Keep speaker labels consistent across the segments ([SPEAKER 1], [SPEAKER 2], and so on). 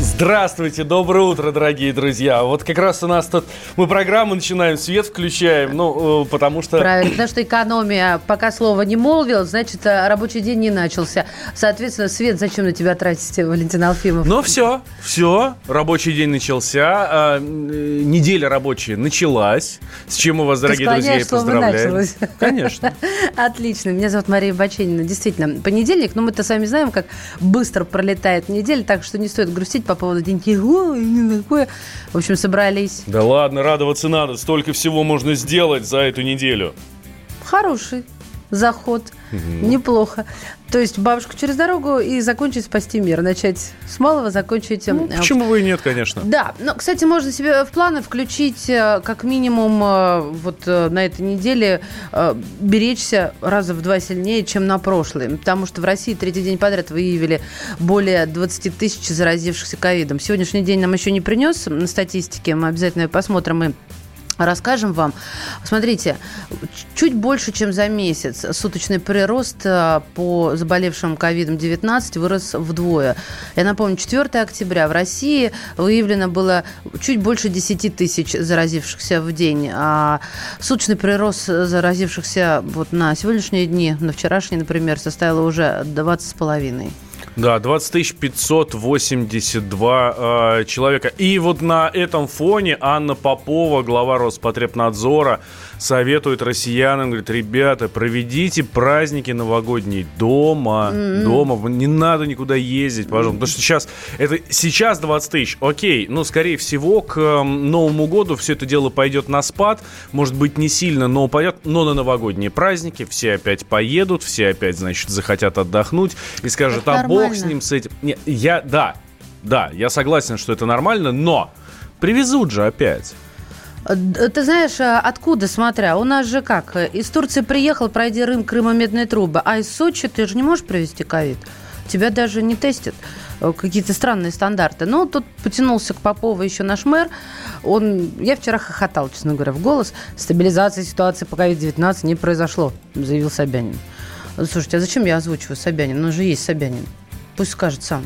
[SPEAKER 1] Здравствуйте, доброе утро, дорогие друзья. Вот как раз у нас тут мы программу начинаем, свет включаем, ну, э, потому что...
[SPEAKER 2] Правильно, потому что экономия, пока слово не молвил, значит, э, рабочий день не начался. Соответственно, свет зачем на тебя тратить, Валентин Алфимов?
[SPEAKER 1] Ну, все, все, рабочий день начался, а, э, неделя рабочая началась, с чем мы вас, дорогие друзья, и
[SPEAKER 2] слово
[SPEAKER 1] поздравляем. Конечно.
[SPEAKER 2] Отлично. Меня зовут Мария Баченина. Действительно, понедельник, но мы-то сами знаем, как быстро пролетает неделя, так что не стоит грустить по поводу деньги. Ой, такое. В общем, собрались.
[SPEAKER 1] Да ладно, радоваться надо, столько всего можно сделать за эту неделю.
[SPEAKER 2] Хороший заход. Неплохо. То есть бабушку через дорогу и закончить спасти мир. Начать с малого, закончить...
[SPEAKER 1] Ну, почему бы и нет, конечно.
[SPEAKER 2] Да, но, кстати, можно себе в планы включить э, как минимум э, вот э, на этой неделе беречься раза в два сильнее, чем на прошлый. Потому что в России третий день подряд выявили более 20 тысяч заразившихся ковидом. Сегодняшний день нам еще не принес на статистике, мы обязательно ее посмотрим и Расскажем вам. Смотрите, чуть больше, чем за месяц суточный прирост э, по заболевшим ковидом-19 вырос вдвое. Я напомню, 4 октября в России выявлено было чуть больше 10 тысяч заразившихся в день. А суточный прирост заразившихся вот на сегодняшние дни, на вчерашний, например, составил уже 20 с половиной.
[SPEAKER 1] Да, 20 582 э, человека. И вот на этом фоне Анна Попова, глава Роспотребнадзора, советует россиянам, говорит, ребята, проведите праздники новогодние дома, дома, не надо никуда ездить, пожалуйста. Потому что сейчас, это сейчас 20 тысяч, окей, но, скорее всего, к э, Новому году все это дело пойдет на спад, может быть, не сильно, но пойдет, но на новогодние праздники все опять поедут, все опять, значит, захотят отдохнуть и скажут,
[SPEAKER 2] Это
[SPEAKER 1] а бог с ним, с этим. Не, я, да, да, я согласен, что это нормально, но привезут же опять.
[SPEAKER 2] Д- Ты знаешь, а, откуда, смотря? У нас же как? э, Из Турции приехал, пройди Рым, Крыма, медные трубы. А из Сочи ты же не можешь привезти ковид. Тебя даже не тестят. Э, Какие-то странные стандарты. Ну, тут потянулся к Попову еще наш мэр. Он, я вчера хохотал, честно говоря, в голос. Стабилизации ситуации по COVID-19 не произошло, заявил Собянин. Слушайте, а зачем я озвучиваю Собянин? Он же есть Собянин. Пусть скажет сам.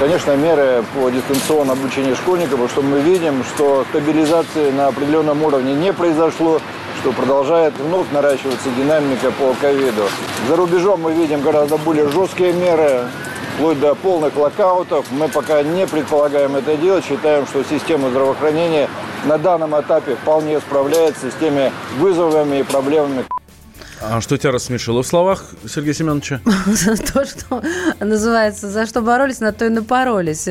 [SPEAKER 3] Конечно, меры по дистанционному обучению школьников, потому что мы видим, что стабилизации на определенном уровне не произошло, что продолжает вновь наращиваться динамика по ковиду. За рубежом мы видим гораздо более жесткие меры, вплоть до полных локаутов. Мы пока не предполагаем это делать, считаем, что система здравоохранения на данном этапе вполне справляется с теми вызовами и проблемами,
[SPEAKER 1] А что тебя рассмешило в словах Сергея Семеновича?
[SPEAKER 2] То, что называется, за что боролись, на то и напоролись.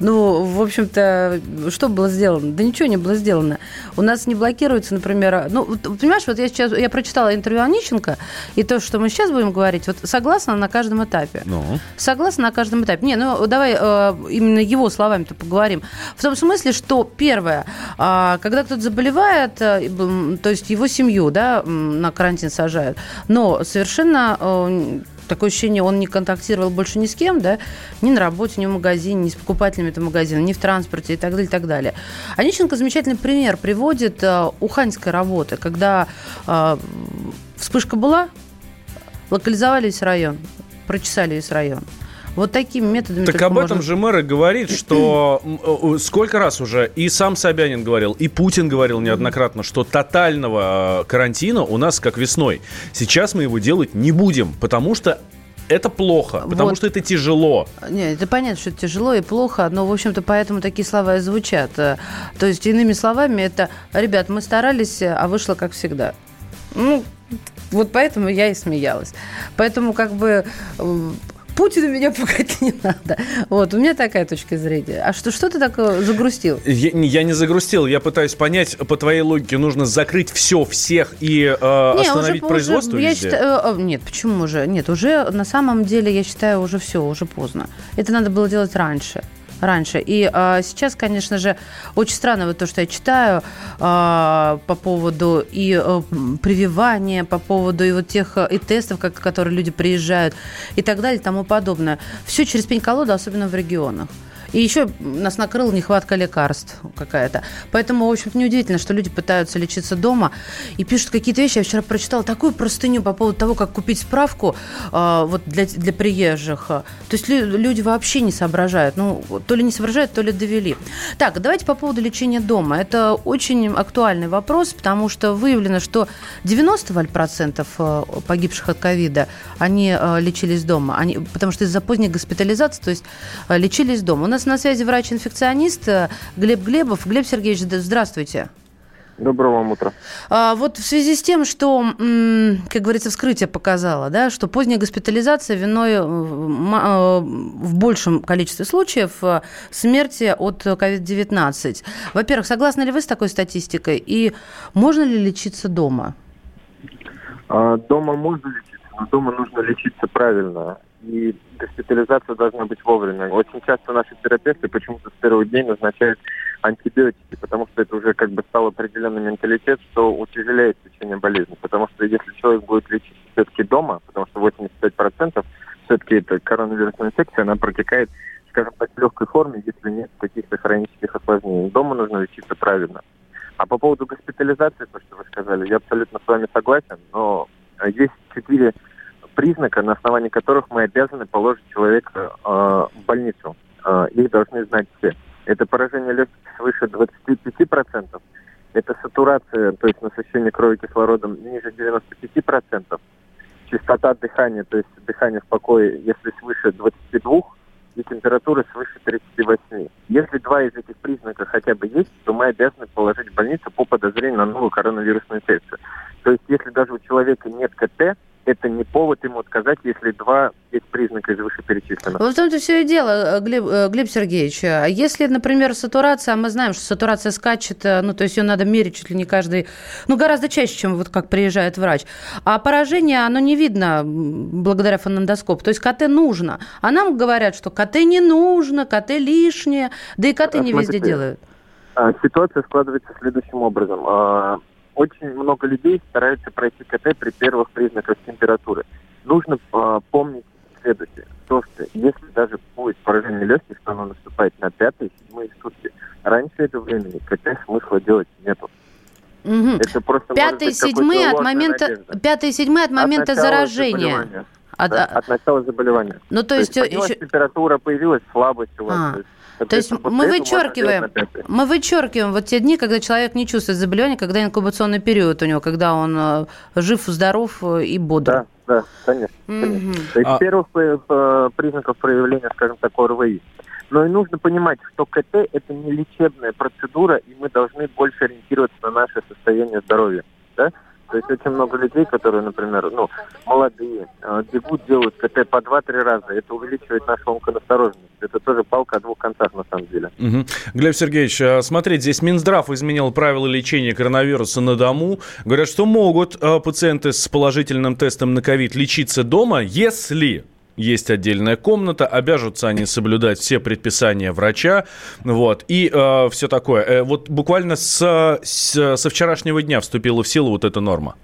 [SPEAKER 2] Ну, в общем-то, что было сделано? Да ничего не было сделано. У нас не блокируется, например, ну, понимаешь, вот я сейчас, я прочитала интервью Онищенко, и то, что мы сейчас будем говорить, вот согласна на каждом этапе.
[SPEAKER 1] Ну,
[SPEAKER 2] Согласна на каждом этапе. Не, ну давай э, именно его словами-то поговорим. В том смысле, что первое, а, когда кто-то заболевает, э, то есть его семью, да, на карантин сажают, но совершенно э, такое ощущение, он не контактировал больше ни с кем, да, ни на работе, ни в магазине, ни с покупателями этого магазина, ни в транспорте и так далее, и так далее. Онищенко замечательный пример приводит э, уханьской работы, когда э, вспышка была, локализовали весь район, прочесали весь район. Вот такими методами.
[SPEAKER 1] так об этом
[SPEAKER 2] можно-
[SPEAKER 1] же мэр и говорит, что э, сколько раз уже и сам Собянин говорил, и Путин говорил неоднократно, что тотального э, карантина у нас как весной. Сейчас мы его делать не будем, потому что это плохо, потому
[SPEAKER 2] Вот.
[SPEAKER 1] что это тяжело.
[SPEAKER 2] Нет, это понятно, что это тяжело и плохо, но, в общем-то, поэтому такие слова и звучат. Э, То есть, иными словами, это, ребят, мы старались, а вышло как всегда. Ну, вот поэтому я и смеялась. Поэтому, как бы, э, Путина меня пугать не надо. Вот, у меня такая точка зрения. А что, что ты такое загрустил?
[SPEAKER 1] Я, не- я не загрустил, я пытаюсь понять, по твоей логике нужно закрыть все, всех и э,
[SPEAKER 2] Не,
[SPEAKER 1] остановить
[SPEAKER 2] уже-
[SPEAKER 1] производство
[SPEAKER 2] уже, я
[SPEAKER 1] везде?
[SPEAKER 2] считаю, э, э, нет, почему уже? Нет, уже на самом деле, я считаю, уже все, уже поздно. Это надо было делать раньше. Раньше. И а, сейчас, конечно же, очень странно вот то, что я читаю а, по поводу и а, прививания, по поводу и вот тех и тестов, как, которые люди приезжают и так далее и тому подобное. Все через пень-колоду, особенно в регионах. И еще нас накрыла нехватка лекарств какая-то. Поэтому, в общем-то, неудивительно, что люди пытаются лечиться дома и пишут какие-то вещи. Я вчера прочитала такую простыню по поводу того, как купить справку э, вот для, для приезжих. То есть люди вообще не соображают. Ну, то ли не соображают, то ли довели. Так, давайте по поводу лечения дома. Это очень актуальный вопрос, потому что выявлено, что 90% э, погибших от ковида, они э, лечились дома. Они, потому что из-за поздней госпитализации, то есть э, лечились дома. У нас на связи врач-инфекционист э, Глеб Глебов. Глеб Сергеевич, здравствуйте.
[SPEAKER 4] Доброго вам утра.
[SPEAKER 2] А, вот в связи с тем, что, как говорится, вскрытие показало, да, что поздняя госпитализация виной э, э, в большем количестве случаев смерти от COVID-19. Во-первых, согласны ли вы с такой статистикой? И можно ли лечиться дома?
[SPEAKER 4] А, дома можно лечиться, но дома нужно лечиться правильно и госпитализация должна быть вовремя. Очень часто наши терапевты почему-то с первого дня назначают антибиотики, потому что это уже как бы стал определенный менталитет, что утяжеляет течение болезни. Потому что если человек будет лечиться все-таки дома, потому что 85% все-таки это коронавирусная инфекция, она протекает, скажем так, в легкой форме, если нет каких-то хронических осложнений. Дома нужно лечиться правильно. А по поводу госпитализации, то, что вы сказали, я абсолютно с вами согласен, но есть четыре признака, на основании которых мы обязаны положить человека э, в больницу. Э, их должны знать все. Это поражение легких свыше 25%, это сатурация, то есть насыщение крови кислородом ниже 95%, частота дыхания, то есть дыхание в покое, если свыше 22, и температура свыше 38. Если два из этих признаков хотя бы есть, то мы обязаны положить в больницу по подозрению на новую коронавирусную инфекцию. То есть если даже у человека нет КТ, это не повод ему отказать, если два есть признака из вышеперечисленных.
[SPEAKER 2] Вот в том-то все и дело, Глеб, э, Глеб Сергеевич. А если, например, сатурация, а мы знаем, что сатурация скачет, э, ну, то есть ее надо мерить чуть ли не каждый, ну, гораздо чаще, чем вот как приезжает врач. А поражение, оно не видно благодаря фонендоскопу. То есть КТ нужно. А нам говорят, что КТ не нужно, КТ лишнее, да и КТ не везде делают.
[SPEAKER 4] А, ситуация складывается следующим образом а, очень много людей стараются пройти КТ при первых признаках температуры. Нужно э, помнить следующее. То, что если даже будет поражение легких, то оно наступает на пятые, седьмые сутки. Раньше этого времени КТ смысла делать нету.
[SPEAKER 2] Угу. Это просто пятые, седьмые от момента, пятые, седьмые от момента от заражения.
[SPEAKER 4] От, да, от начала заболевания.
[SPEAKER 2] Ну, то, то есть, есть
[SPEAKER 4] еще... температура, появилась слабость у вас. А.
[SPEAKER 2] То есть то есть мы вычеркиваем, мы вычеркиваем вот те дни, когда человек не чувствует заболевания, когда инкубационный период у него, когда он э, жив, здоров э, и бодр.
[SPEAKER 4] Да, да, конечно. конечно. Угу. То есть а... первых э, признаков проявления, скажем так, ОРВИ. Но и нужно понимать, что КТ – это не лечебная процедура, и мы должны больше ориентироваться на наше состояние здоровья. Да? То есть очень много людей, которые, например, ну, молодые, э, бегут, делают КТ по 2-3 раза. Это увеличивает нашу онконастороженность. Это тоже палка о двух концах, на самом деле.
[SPEAKER 1] Угу. Глеб Сергеевич, а, смотрите, здесь Минздрав изменил правила лечения коронавируса на дому. Говорят, что могут э, пациенты с положительным тестом на ковид лечиться дома, если есть отдельная комната, обяжутся они соблюдать все предписания врача, вот, и э, все такое. Э, вот буквально с, с, со вчерашнего дня вступила в силу вот эта норма.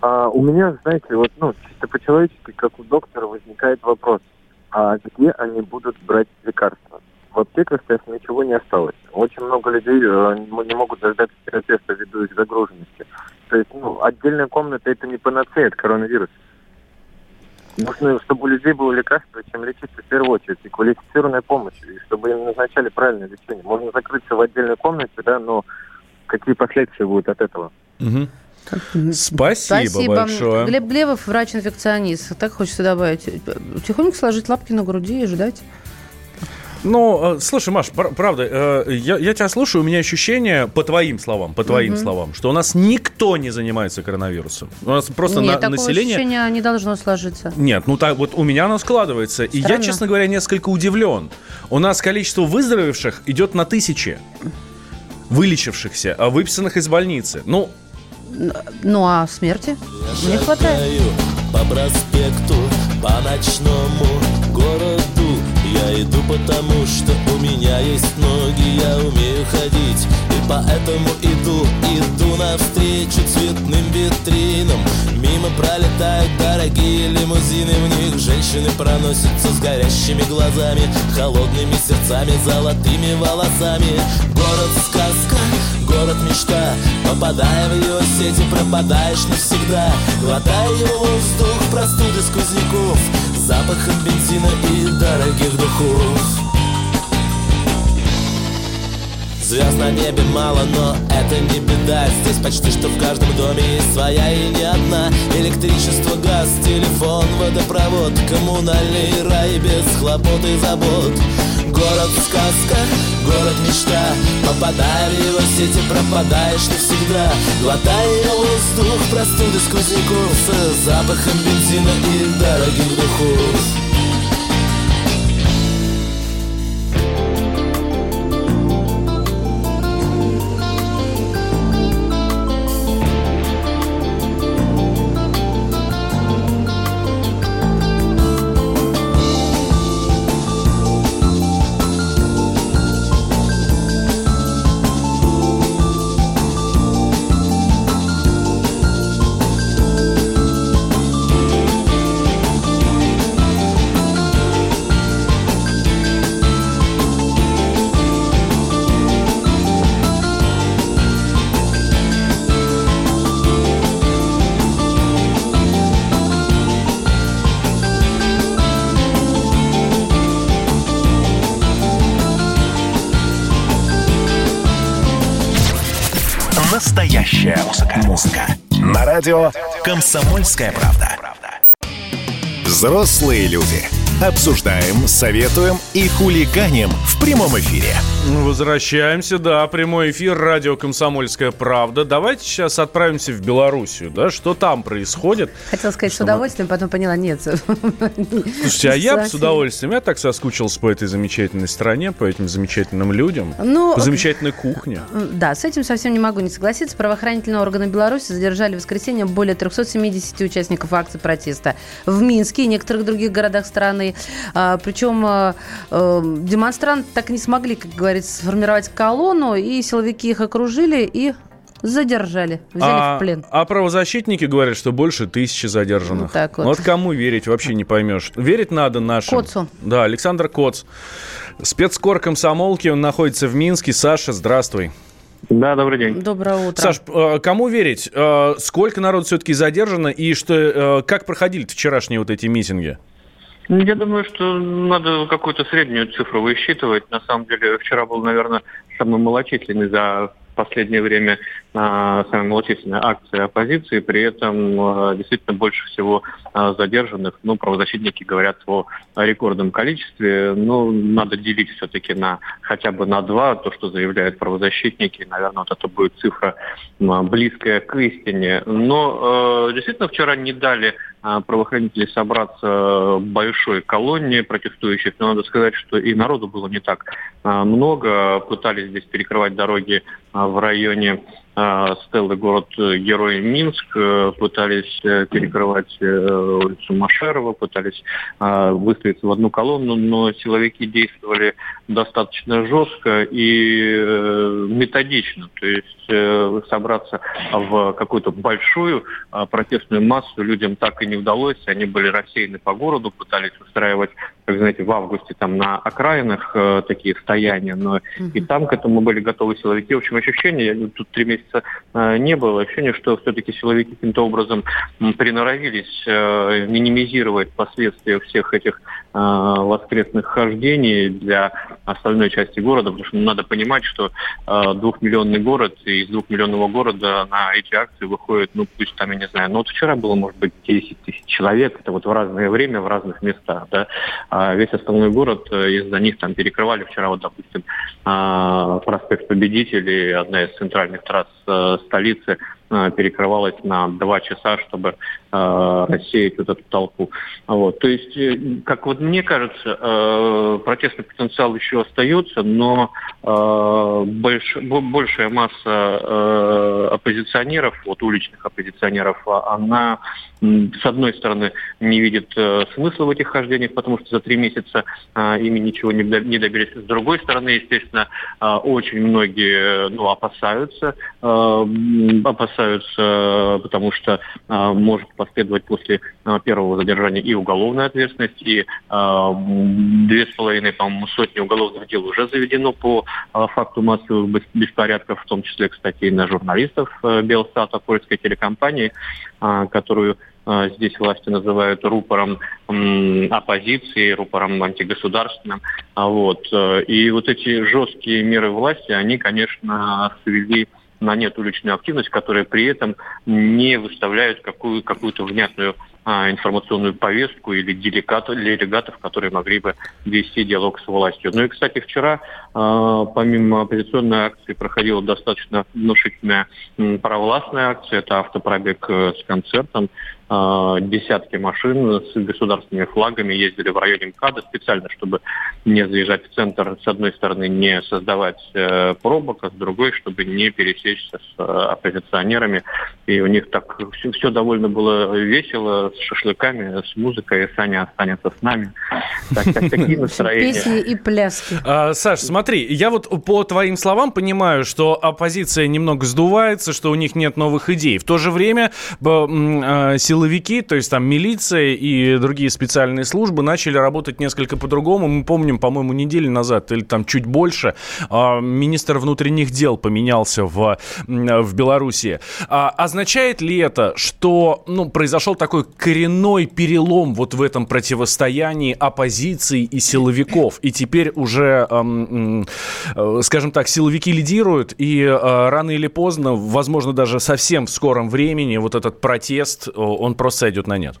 [SPEAKER 4] А, у меня, знаете, вот, ну, чисто по-человечески, как у доктора, возникает вопрос, а где они будут брать лекарства? В аптеках сейчас ничего не осталось. Очень много людей э, не могут дождаться терапевта ввиду их загруженности. То есть, ну, отдельная комната это не панацея от коронавируса. Нужно, чтобы у людей было лекарство, чем лечиться в первую очередь, и квалифицированная помощь, и чтобы им назначали правильное лечение. Можно закрыться в отдельной комнате, да, но какие последствия будут от этого?
[SPEAKER 1] Угу. Спасибо, Спасибо большое.
[SPEAKER 2] Глеб Глебов, врач-инфекционист. Так хочется добавить. Тихонько сложить лапки на груди и ждать.
[SPEAKER 1] Ну, э, слушай, Маш, правда, э, я, я тебя слушаю, у меня ощущение, по твоим словам, по твоим угу. словам, что у нас никто не занимается коронавирусом. У нас просто
[SPEAKER 2] Нет,
[SPEAKER 1] на, население...
[SPEAKER 2] ощущение не должно сложиться.
[SPEAKER 1] Нет, ну так вот у меня оно складывается. Странно. И я, честно говоря, несколько удивлен. У нас количество выздоровевших идет на тысячи вылечившихся, а выписанных из больницы. Ну,
[SPEAKER 2] ну а смерти не хватает.
[SPEAKER 5] По проспекту, по ночному городу Я иду потому, что у меня есть ноги Я умею ходить. И поэтому иду Иду навстречу цветным витринам. Мимо пролетают дорогие лимузины В них женщины проносятся с горящими глазами Холодными сердцами, золотыми волосами. Город сказка, город мечта Попадая в его сети, пропадаешь навсегда. Глотая его воздух, простуды сквозняков Запахом бензина и дорогих духов. Звезд на небе мало, но это не беда. Здесь почти что в каждом доме есть своя и не одна. Электричество, газ, телефон, водопровод Коммунальный рай без хлопот и забот Город сказка, город мечта Попадая в его сети, пропадаешь навсегда Глотая воздух простуды сквозняков. С запахом бензина и дорогих духов
[SPEAKER 6] радио «Комсомольская правда». Взрослые люди. Обсуждаем, советуем и хулиганим в прямом эфире.
[SPEAKER 1] Возвращаемся, да, прямой эфир, радио «Комсомольская правда». Давайте сейчас отправимся в Белоруссию, да, что там происходит.
[SPEAKER 2] Хотела сказать с удовольствием, потом поняла, нет.
[SPEAKER 1] Слушайте, а я с удовольствием, я так соскучился по этой замечательной стране, по этим замечательным людям,
[SPEAKER 2] Ну,
[SPEAKER 1] по замечательной кухне.
[SPEAKER 2] Да, с этим совсем не могу не согласиться. Правоохранительные органы Беларуси задержали в воскресенье более 370 участников акции протеста в Минске и некоторых других городах страны. А, причем а, э, демонстранты так и не смогли, как говорится, сформировать колонну, и силовики их окружили и задержали, взяли
[SPEAKER 1] а,
[SPEAKER 2] в плен.
[SPEAKER 1] а правозащитники говорят, что больше тысячи задержанных.
[SPEAKER 2] Вот так вот.
[SPEAKER 1] кому верить, вообще не поймешь. Верить надо нашим.
[SPEAKER 2] Коцу.
[SPEAKER 1] Да, Александр Коц. Спецкор комсомолки, он находится в Минске. Саша, здравствуй.
[SPEAKER 7] Да, добрый день.
[SPEAKER 2] Доброе утро.
[SPEAKER 1] Саш, э, кому верить? Э, Сколько народ все-таки задержано и что, э, как проходили вчерашние вот эти митинги?
[SPEAKER 7] Ну, Я думаю, что надо какую-то среднюю цифру высчитывать. На самом деле, вчера был, наверное, самый малочисленный за последнее время а, самая малочисленная акция оппозиции, при этом а, действительно больше всего а, задержанных. Ну, правозащитники говорят о рекордном количестве. Ну, надо делить все-таки на хотя бы на два, то, что заявляют правозащитники. Наверное, вот это будет цифра близкая к истине. Но э, действительно вчера не дали правоохранители собраться большой колонне протестующих. Но надо сказать, что и народу было не так много. Пытались здесь перекрывать дороги в районе а, Стеллы город-герой Минск, э, пытались э, перекрывать э, улицу Машерова, пытались а, выстроиться в одну колонну, но силовики действовали достаточно жестко и методично. То есть собраться в какую-то большую а, протестную массу людям так и не удалось. Они были рассеяны по городу, пытались устраивать, как знаете, в августе там на окраинах э, такие стояния, но и там к этому были готовы силовики. В общем, ощущение, я тут три месяца э, не было, ощущение, что все-таки силовики каким-то образом приноровились э, минимизировать последствия всех этих э, воскресных хождений для остальной части города, потому что надо понимать, что э, двухмиллионный город, и из двухмиллионного города на эти акции выходит, ну, пусть там, я не знаю, ну, вот вчера было, может быть, 10 тысяч человек, это вот в разное время, в разных местах, да, а весь остальной город, э, из-за них там перекрывали вчера, вот, допустим, э, проспект Победителей, одна из центральных трасс э, столицы, перекрывалась на два часа, чтобы рассеять вот эту толпу. Вот. То есть, как вот мне кажется, протестный потенциал еще остается, но больш, большая масса оппозиционеров, вот уличных оппозиционеров, она с одной стороны, не видит э, смысла в этих хождениях, потому что за три месяца э, ими ничего не, не добились. С другой стороны, естественно, э, очень многие ну, опасаются, э, опасаются, потому что э, может последовать после э, первого задержания и уголовная ответственность, и э, две с половиной, по-моему, сотни уголовных дел уже заведено по э, факту массовых беспорядков, в том числе, кстати, и на журналистов э, Белстата, польской телекомпании, э, которую здесь власти называют рупором оппозиции, рупором антигосударственным. А вот. Э, и вот эти жесткие меры власти, они, конечно, свели на нет уличную активность, которая при этом не выставляет какую, какую-то внятную а, информационную повестку или делегатов, делегатов, которые могли бы вести диалог с властью. Ну и, кстати, вчера, а, помимо оппозиционной акции, проходила достаточно внушительная провластная акция. Это автопробег э, с концертом. А, десятки машин с государственными флагами ездили в районе МКАДа специально, чтобы не заезжать в центр, с одной стороны, не создавать э, пробок, а с другой, чтобы не пересечься с э, оппозиционерами. И у них так все, все довольно было весело, с шашлыками, с музыкой. Саня останется с нами. Так, так, такие настроения.
[SPEAKER 2] Песни и пляски.
[SPEAKER 1] А, Саш, смотри, я вот по твоим словам понимаю, что оппозиция немного сдувается, что у них нет новых идей. В то же время а, силы силовики, то есть там милиция и другие специальные службы начали работать несколько по-другому. Мы помним, по-моему, неделю назад или там чуть больше а, министр внутренних дел поменялся в, в Беларуси. А, означает ли это, что ну, произошел такой коренной перелом вот в этом противостоянии оппозиции и силовиков? И теперь уже, э, скажем так, силовики лидируют, и э, рано или поздно, возможно, даже совсем в скором времени вот этот протест, он он просто сойдет на нет?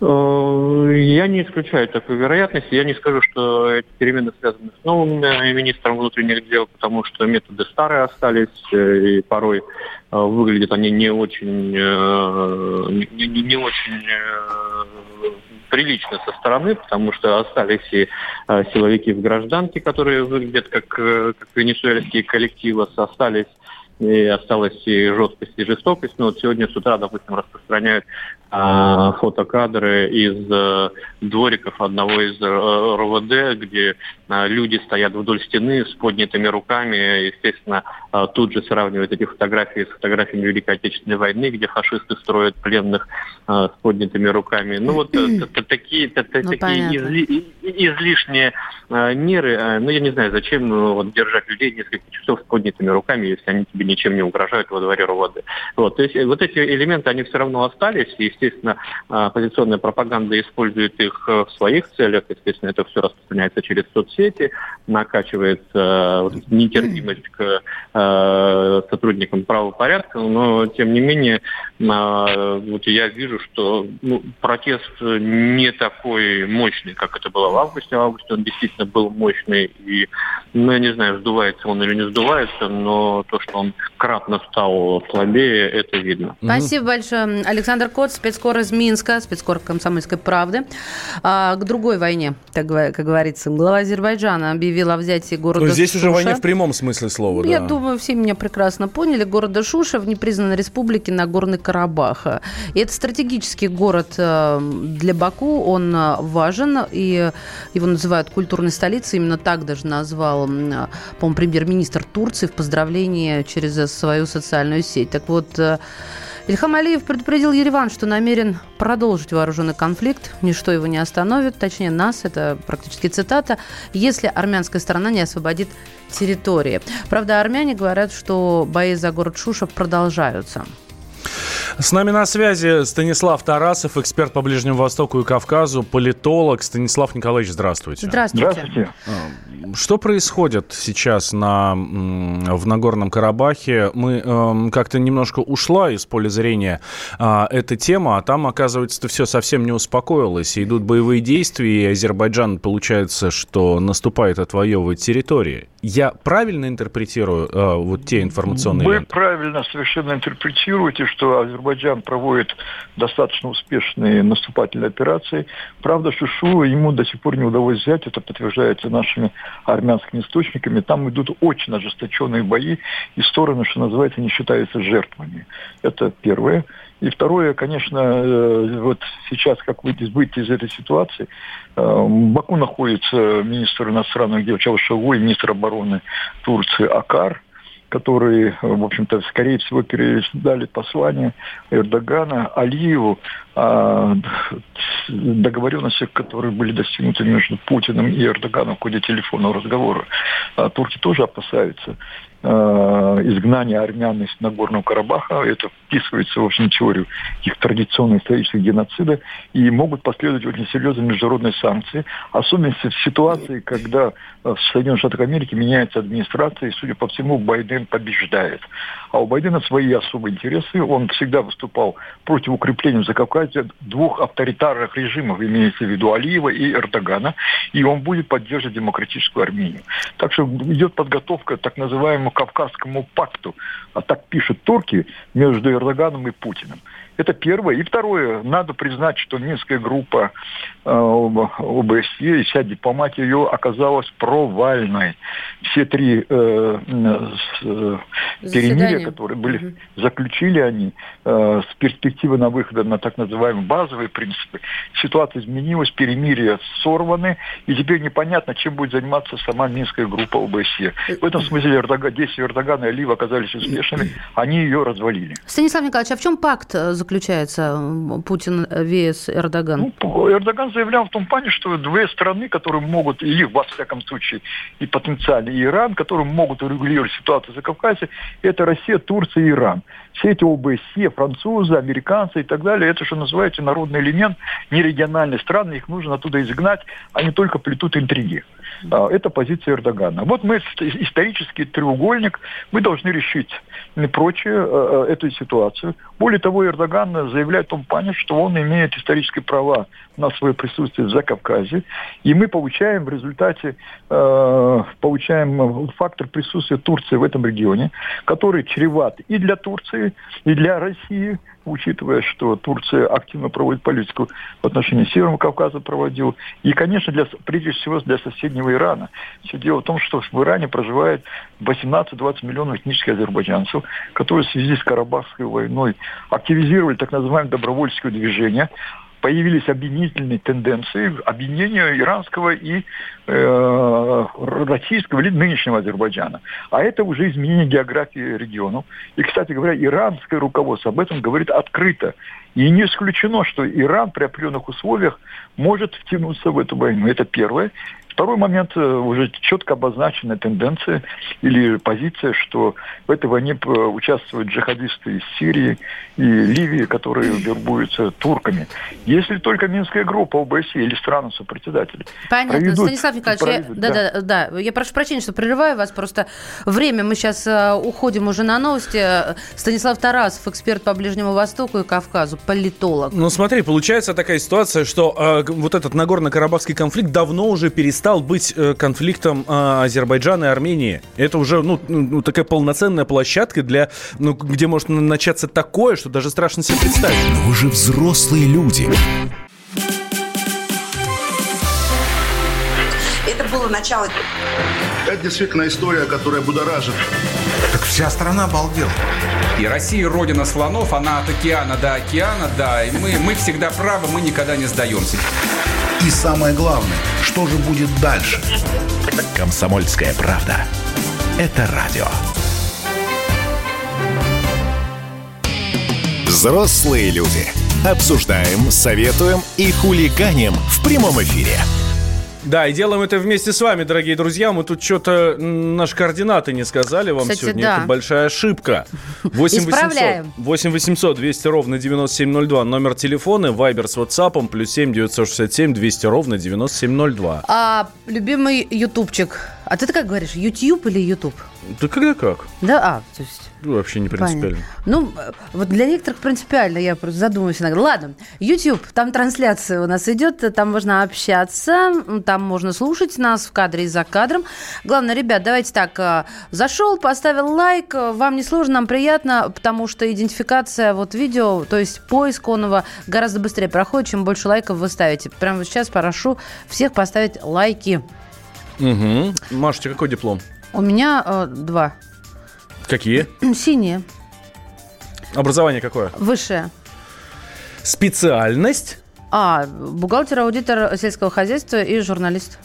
[SPEAKER 7] Э, я не исключаю такой вероятности. Я не скажу, что эти перемены связаны с новым э, министром внутренних дел, потому что методы старые остались, э, и порой выглядят они не очень, не, не, очень прилично со стороны, потому что остались и силовики в гражданке, которые выглядят как, как венесуэльские коллективы, остались и осталась и жесткость, и жестокость. Но вот сегодня с утра, допустим, распространяют а, фотокадры из а, двориков одного из а, РОВД, где а, люди стоят вдоль стены с поднятыми руками. Естественно, а, тут же сравнивают эти фотографии с фотографиями Великой Отечественной войны, где фашисты строят пленных а, с поднятыми руками. Ну вот такие, излишние меры. Ну я не знаю, зачем вот, держать людей несколько часов с поднятыми руками, если они тебе ничем не угрожают во дворе РОВД. Вот, то есть вот эти элементы, они все равно остались. И, естественно, оппозиционная пропаганда использует их в своих целях. Естественно, это все распространяется через соцсети, накачивается вот, нетерпимость к Э, сотрудникам правопорядка, но тем не менее э, вот я вижу, что ну, протест не такой мощный, как это было в августе. В августе он действительно был мощный, и, ну, я не знаю, сдувается он или не сдувается, но то, что он кратно стал слабее, это видно.
[SPEAKER 2] Спасибо большое. Александр Кот, спецкор из Минска, спецкор Комсомольской правды. А, к другой войне, так, как говорится. Глава Азербайджана объявил о взятии города
[SPEAKER 1] Но здесь
[SPEAKER 2] Суша.
[SPEAKER 1] уже война в прямом смысле слова,
[SPEAKER 2] Я да. думаю, все меня прекрасно поняли. Города Шуша в непризнанной республике Нагорный Карабах. И это стратегический город э, для Баку. Он э, важен, и его называют культурной столицей. Именно так даже назвал, по-моему, премьер-министр Турции в поздравлении через свою социальную сеть. Так вот, э, Ильхам Алиев предупредил Ереван, что намерен продолжить вооруженный конфликт. Ничто его не остановит, точнее нас, это практически цитата, если армянская сторона не освободит территории. Правда, армяне говорят, что бои за город Шушев продолжаются.
[SPEAKER 1] С нами на связи Станислав Тарасов, эксперт по Ближнему Востоку и Кавказу, политолог. Станислав Николаевич, здравствуйте.
[SPEAKER 2] Здравствуйте.
[SPEAKER 3] Здравствуйте.
[SPEAKER 1] Что происходит сейчас на, в Нагорном Карабахе? Мы э, как-то немножко ушла из поля зрения э, эта тема, а там, оказывается, все совсем не успокоилось. И идут боевые действия, и Азербайджан, получается, что наступает отвоевывать территории. Я правильно интерпретирую э, вот те информационные
[SPEAKER 8] Вы
[SPEAKER 1] ленты?
[SPEAKER 8] правильно совершенно интерпретируете, что Азербайджан проводит достаточно успешные наступательные операции. Правда, Шушу ему до сих пор не удалось взять, это подтверждается нашими армянскими источниками. Там идут очень ожесточенные бои, и стороны, что называется, не считаются жертвами. Это первое. И второе, конечно, э, вот сейчас, как выйти из этой ситуации, э, в Баку находится министр иностранных дел Чавушевой, министр обороны Турции Акар, которые, в общем-то, скорее всего, передали послание Эрдогана Алиеву о договоренностях, которые были достигнуты между Путиным и Эрдоганом в ходе телефонного разговора. А турки тоже опасаются изгнания армян из Нагорного Карабаха. Это вписывается, в общем, теорию их традиционного исторического геноцида. И могут последовать очень серьезные международные санкции. Особенно в ситуации, когда в Соединенных Штатах Америки меняется администрация, и, судя по всему, Байден побеждает. А у Байдена свои особые интересы. Он всегда выступал против укрепления в Закавказья двух авторитарных режимов, имеется в виду Алиева и Эрдогана, и он будет поддерживать демократическую Армению. Так что идет подготовка так называемому Кавказскому пакту, а так пишут турки, между Эрдоганом и Путиным. Это первое. И второе, надо признать, что Минская группа э, ОБСЕ и вся дипломатия ее оказалась провальной. Все три э, э, перемирия, которые были, угу. заключили они э, с перспективы на выход на так называемые базовые принципы. Ситуация изменилась, перемирия сорваны, и теперь непонятно, чем будет заниматься сама Минская группа ОБСЕ. В этом смысле Эрдоган, действия Эрдогана и Алиева оказались успешными, они ее развалили.
[SPEAKER 2] Станислав Николаевич, а в чем пакт заключается Путин vs Эрдоган?
[SPEAKER 8] Ну, Эрдоган заявлял в том плане, что две страны, которые могут, или во всяком случае и потенциально и Иран, которые могут урегулировать ситуацию за Кавказе, это Россия, Турция и Иран. Все эти ОБСЕ, французы, американцы и так далее, это что называется народный элемент, не региональные страны, их нужно оттуда изгнать, не только плетут интриги. Это позиция Эрдогана. Вот мы исторический треугольник, мы должны решить не прочее эту ситуацию. Более того, Эрдоган заявляет в том плане, что он имеет исторические права на свое присутствие в Закавказье, и мы получаем в результате э, получаем фактор присутствия Турции в этом регионе, который чреват и для Турции, и для России, учитывая, что Турция активно проводит политику в отношении Северного Кавказа проводил, и, конечно, для, прежде всего для соседнего Ирана. Все дело в том, что в Иране проживает 18-20 миллионов этнических азербайджанцев, которые в связи с Карабахской войной активизировали так называемое добровольческое движение, появились объединительные тенденции объединения иранского и российского или нынешнего Азербайджана. А это уже изменение географии регионов. И, кстати говоря, иранское руководство об этом говорит открыто. И не исключено, что Иран при определенных условиях может втянуться в эту войну. Это первое. Второй момент, э, уже четко обозначенная тенденция или позиция, что в этой войне э, участвуют джихадисты из Сирии и Ливии, которые вербуются турками. Если только Минская группа ОБСЕ или страны сопредседатели.
[SPEAKER 2] Понятно. Проведут, Станислав Николаевич, я, да, да, да, да. Я прошу прощения, что прерываю вас. Просто время. Мы сейчас э, уходим уже на новости. Станислав Тарасов, эксперт по Ближнему Востоку и Кавказу, политолог.
[SPEAKER 1] Ну, смотри, получается такая ситуация, что э, вот этот Нагорно-Карабахский конфликт давно уже перестал перестал быть э, конфликтом э, Азербайджана и Армении. Это уже ну, ну, такая полноценная площадка, для, ну, где может начаться такое, что даже страшно себе представить.
[SPEAKER 6] Но вы же взрослые люди.
[SPEAKER 9] Начало.
[SPEAKER 10] Это действительно история, которая будоражит.
[SPEAKER 11] Так вся страна обалдела.
[SPEAKER 12] И Россия родина слонов, она от океана до океана, да. И мы, мы всегда правы, мы никогда не сдаемся.
[SPEAKER 11] И самое главное, что же будет дальше?
[SPEAKER 6] Комсомольская правда. Это радио. Взрослые люди. Обсуждаем, советуем и хулиганим в прямом эфире.
[SPEAKER 1] Да, и делаем это вместе с вами, дорогие друзья. Мы тут что-то наши координаты не сказали вам
[SPEAKER 2] Кстати,
[SPEAKER 1] сегодня.
[SPEAKER 2] да.
[SPEAKER 1] Это большая ошибка. 8
[SPEAKER 2] Исправляем.
[SPEAKER 1] 800, 8 800 200 ровно 9702. Номер телефона, вайбер с ватсапом, плюс 7 967 200 ровно 9702.
[SPEAKER 2] А, любимый ютубчик. А ты как говоришь, YouTube или YouTube?
[SPEAKER 1] Да когда как?
[SPEAKER 2] Да, а, то есть...
[SPEAKER 1] Ну, Вообще не принципиально.
[SPEAKER 2] Понятно. Ну, вот для некоторых принципиально, я просто задумываюсь иногда. Ладно, YouTube, там трансляция у нас идет, там можно общаться, там можно слушать нас в кадре и за кадром. Главное, ребят, давайте так, э, зашел, поставил лайк, вам не сложно, нам приятно, потому что идентификация вот видео, то есть поиск онного гораздо быстрее проходит, чем больше лайков вы ставите. Прямо сейчас прошу всех поставить лайки.
[SPEAKER 1] Угу. Маша, у тебя какой диплом?
[SPEAKER 2] У меня э, два.
[SPEAKER 1] Какие?
[SPEAKER 2] Синие,
[SPEAKER 1] Образование какое?
[SPEAKER 2] высшее.
[SPEAKER 1] Специальность?
[SPEAKER 2] А, бухгалтер, аудитор сельского хозяйства и журналист.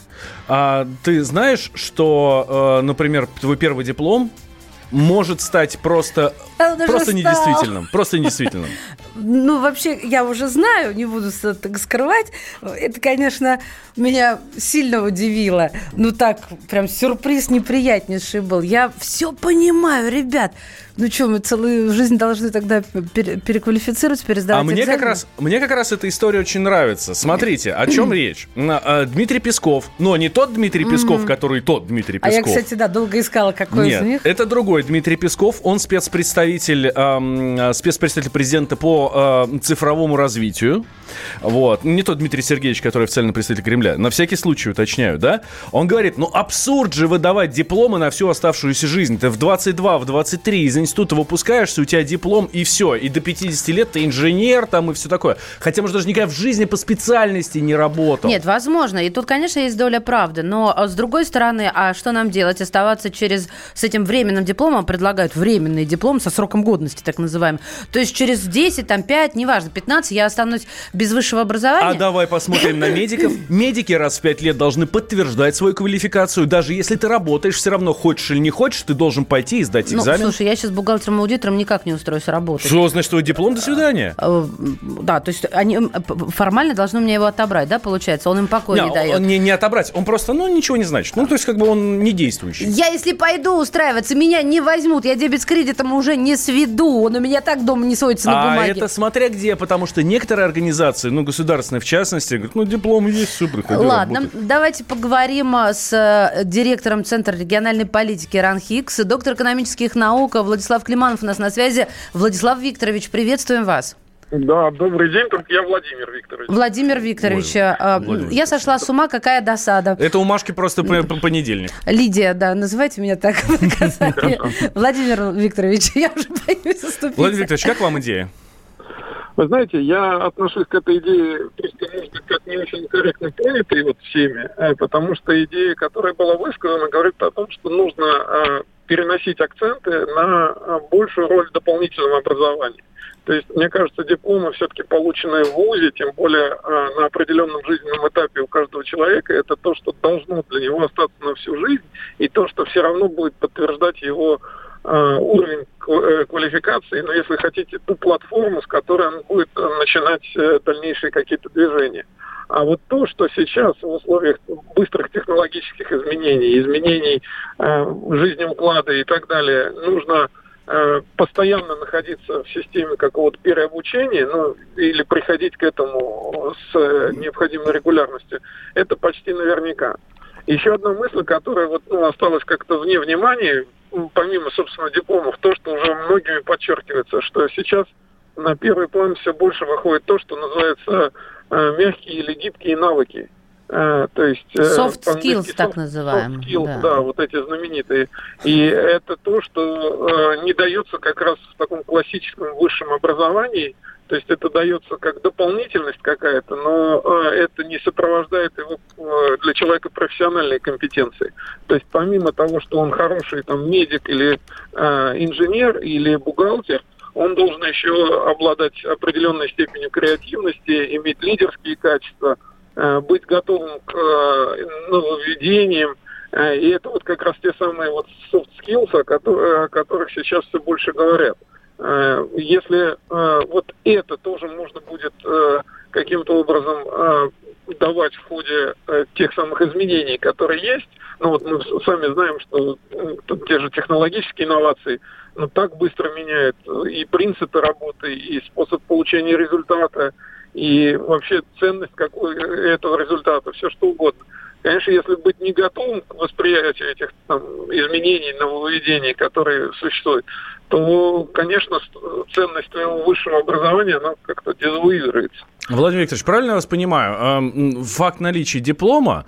[SPEAKER 1] А ты знаешь, что, э, например, твой первый диплом может стать просто,
[SPEAKER 2] он
[SPEAKER 1] просто недействительным. Просто недействительным.
[SPEAKER 2] Ну, вообще, я уже знаю, не буду так скрывать. Это, конечно, меня сильно удивило. Ну, так, прям сюрприз неприятнейший был. Я все понимаю, ребят. Ну, что, мы целую жизнь должны тогда пере- переквалифицироваться, пересдавать
[SPEAKER 1] А мне как, раз, мне как раз эта история очень нравится. Смотрите, о чем речь. Э, Дмитрий Песков, но не тот Дмитрий Песков, который тот Дмитрий
[SPEAKER 2] А
[SPEAKER 1] Песков.
[SPEAKER 2] я, кстати, да, долго искала, какой
[SPEAKER 1] Нет,
[SPEAKER 2] из них.
[SPEAKER 1] это другой Дмитрий Песков. Он спецпредставитель, эм, э, спецпредставитель президента по э, цифровому развитию. Вот. Не тот Дмитрий Сергеевич, который официальный представитель Кремля. На всякий случай уточняю, да? Он говорит, ну абсурд же выдавать дипломы на всю оставшуюся жизнь. Ты в 22, в 23 из института выпускаешься, у тебя диплом и все. И до 50 лет ты инженер там и все такое. Хотя, может, даже никогда в жизни по специальности не работал.
[SPEAKER 2] Нет, возможно. И тут, конечно, есть доля правды. Но а, с другой стороны, а что нам делать? Оставаться через с этим временным дипломом предлагают временный диплом со сроком годности, так называемый. То есть через 10, там 5, неважно, 15 я останусь без высшего образования.
[SPEAKER 1] А давай посмотрим на медиков. Медики раз в пять лет должны подтверждать свою квалификацию. Даже если ты работаешь, все равно хочешь или не хочешь, ты должен пойти и сдать
[SPEAKER 2] ну,
[SPEAKER 1] экзамен.
[SPEAKER 2] слушай, я сейчас бухгалтером-аудитором никак не устроюсь работать.
[SPEAKER 1] Что значит твой диплом? До свидания.
[SPEAKER 2] Э, Да, то есть они формально должны у меня его отобрать, да, получается? Он им покоя не, дает.
[SPEAKER 1] он не, не отобрать. Он просто, ну, ничего не значит. Ну, то есть, как бы он не действующий.
[SPEAKER 2] Я, если пойду устраиваться, меня не возьмут. Я дебет с кредитом уже не сведу. Он у меня так дома не сводится на
[SPEAKER 1] А
[SPEAKER 2] бумаге.
[SPEAKER 1] Это смотря где, потому что некоторые организации, ну, государственные в частности, говорят, ну, диплом есть, все, приходи
[SPEAKER 2] Ладно,
[SPEAKER 1] работай.
[SPEAKER 2] давайте поговорим а, с э, директором Центра региональной политики РАНХИКС, доктор экономических наук Владислав Климанов у нас на связи. Владислав Викторович, приветствуем вас.
[SPEAKER 9] Да, добрый день, только я Владимир Викторович.
[SPEAKER 2] Владимир Викторович, а,
[SPEAKER 1] Владимир
[SPEAKER 2] я сошла с ума, какая досада.
[SPEAKER 1] Это у Машки просто по- по- понедельник.
[SPEAKER 2] Лидия, да, называйте меня так. Владимир Викторович, я уже боюсь оступиться.
[SPEAKER 1] Владимир Викторович, как вам идея?
[SPEAKER 9] Вы знаете, я отношусь к этой идее просто, может быть, как не очень корректно понятой вот всеми, э, потому что идея, которая была высказана, говорит о том, что нужно э, переносить акценты на э, большую роль дополнительного образования. То есть, мне кажется, дипломы, все-таки полученные в ВУЗе, тем более на определенном жизненном этапе у каждого человека, это то, что должно для него остаться на всю жизнь, и то, что все равно будет подтверждать его уровень ква- э, квалификации, но если хотите, ту платформу, с которой он будет э, начинать э, дальнейшие какие-то движения. А вот то, что сейчас в условиях быстрых технологических изменений, изменений э, жизни уклада и так далее, нужно э, постоянно находиться в системе какого-то переобучения, ну, или приходить к этому с э, необходимой регулярностью, это почти наверняка. Еще одна мысль, которая вот, ну, осталась как-то вне внимания, помимо, собственно, дипломов, то, что уже многими подчеркивается, что сейчас на первый план все больше выходит то, что называется э, мягкие или гибкие навыки. Э, то есть э,
[SPEAKER 2] Soft skills, так
[SPEAKER 9] soft-
[SPEAKER 2] называемые,
[SPEAKER 9] soft skills,
[SPEAKER 2] да.
[SPEAKER 9] да. вот эти знаменитые. И это то, что э, не дается как раз в таком классическом высшем образовании. То есть это дается как дополнительность какая-то, но э, это не сопровождает его э, для человека профессиональной компетенции. То есть помимо того, что он хороший там медик или э, инженер или бухгалтер, он должен еще обладать определенной степенью креативности, иметь лидерские качества, э, быть готовым к э, нововведениям. Э, И это вот как раз те самые вот soft skills, о которых, о которых сейчас все больше говорят. Э, Если э, вот это тоже можно будет э, каким-то образом давать в ходе тех самых изменений, которые есть. Ну вот мы сами знаем, что э, те же технологические инновации ну, так быстро меняют и принципы работы, и способ получения результата, и вообще ценность какой этого результата, все что угодно. Конечно, если быть не готовым к восприятию этих там, изменений, нововведений, которые существуют, то, конечно, ценность твоего высшего образования, она как-то дезавуируется.
[SPEAKER 1] Владимир Викторович, правильно я вас понимаю? Факт наличия диплома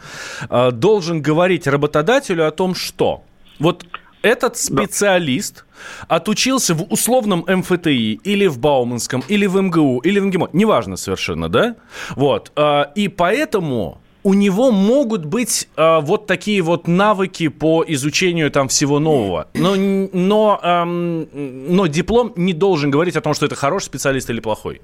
[SPEAKER 1] э, должен говорить работодателю о том, что вот этот специалист да. отучился в условном МФТИ или в Бауманском, или в МГУ, или в МГИМО, неважно совершенно, да? Вот. Э, и поэтому у него могут быть э, вот такие вот навыки по изучению там всего нового. Но, но, эм, но диплом не должен говорить о том, что это хороший специалист или плохой.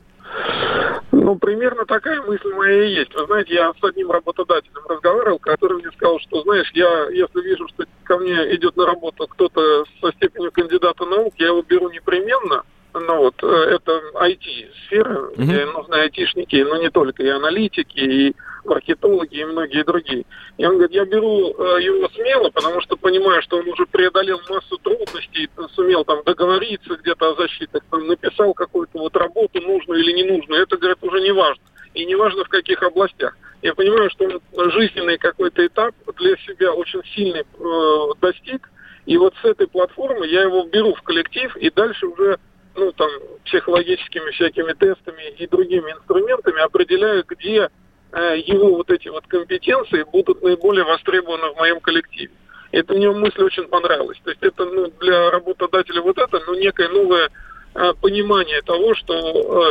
[SPEAKER 9] Ну, примерно такая мысль моя и есть. Вы знаете, я с одним работодателем разговаривал, который мне сказал, что, знаешь, я, если вижу, что ко мне идет на работу кто-то со степенью кандидата наук, я его беру непременно, ну вот, э, это IT-сфера, mm-hmm. где нужны айтишники, но не только, и аналитики, и маркетологи, и многие другие. И он говорит, я беру э, его смело, потому что понимаю, что он уже преодолел массу трудностей, сумел там договориться где-то о защитах, там, написал какую-то вот работу, нужную или не нужную. Это, говорит, уже не важно. И не важно в каких областях. Я понимаю, что он жизненный какой-то этап для себя очень сильный э, достиг, и вот с этой платформы я его беру в коллектив, и дальше уже ну, там, психологическими всякими тестами и другими инструментами определяю, где э, его вот эти вот компетенции будут наиболее востребованы в моем коллективе. Это мне мысль очень понравилась. То есть это ну, для работодателя вот это, ну, некое новое э, понимание того, что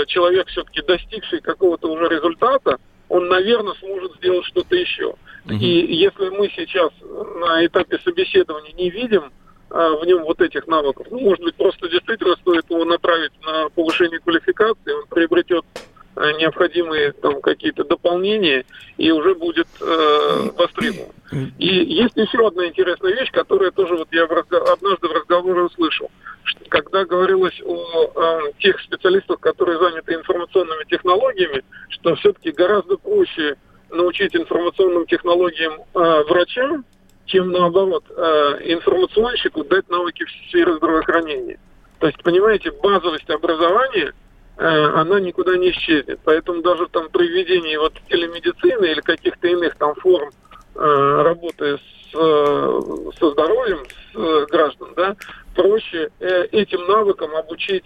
[SPEAKER 9] э, человек все-таки достигший какого-то уже результата, он, наверное, сможет сделать что-то еще. Угу. И если мы сейчас на этапе собеседования не видим в нем вот этих навыков. Ну, может быть, просто действительно стоит его направить на повышение квалификации, он приобретет э, необходимые там какие-то дополнения и уже будет э, востребован. И есть еще одна интересная вещь, которая тоже вот я в разго- однажды в разговоре услышал. Когда говорилось о э, тех специалистах, которые заняты информационными технологиями, что все-таки гораздо проще научить информационным технологиям э, врача, чем наоборот э, информационщику дать навыки в сфере здравоохранения. То есть, понимаете, базовость образования, э, она никуда не исчезнет. Поэтому даже там при введении вот телемедицины или каких-то иных там форм э, работы с, со здоровьем с граждан, да, проще этим навыкам обучить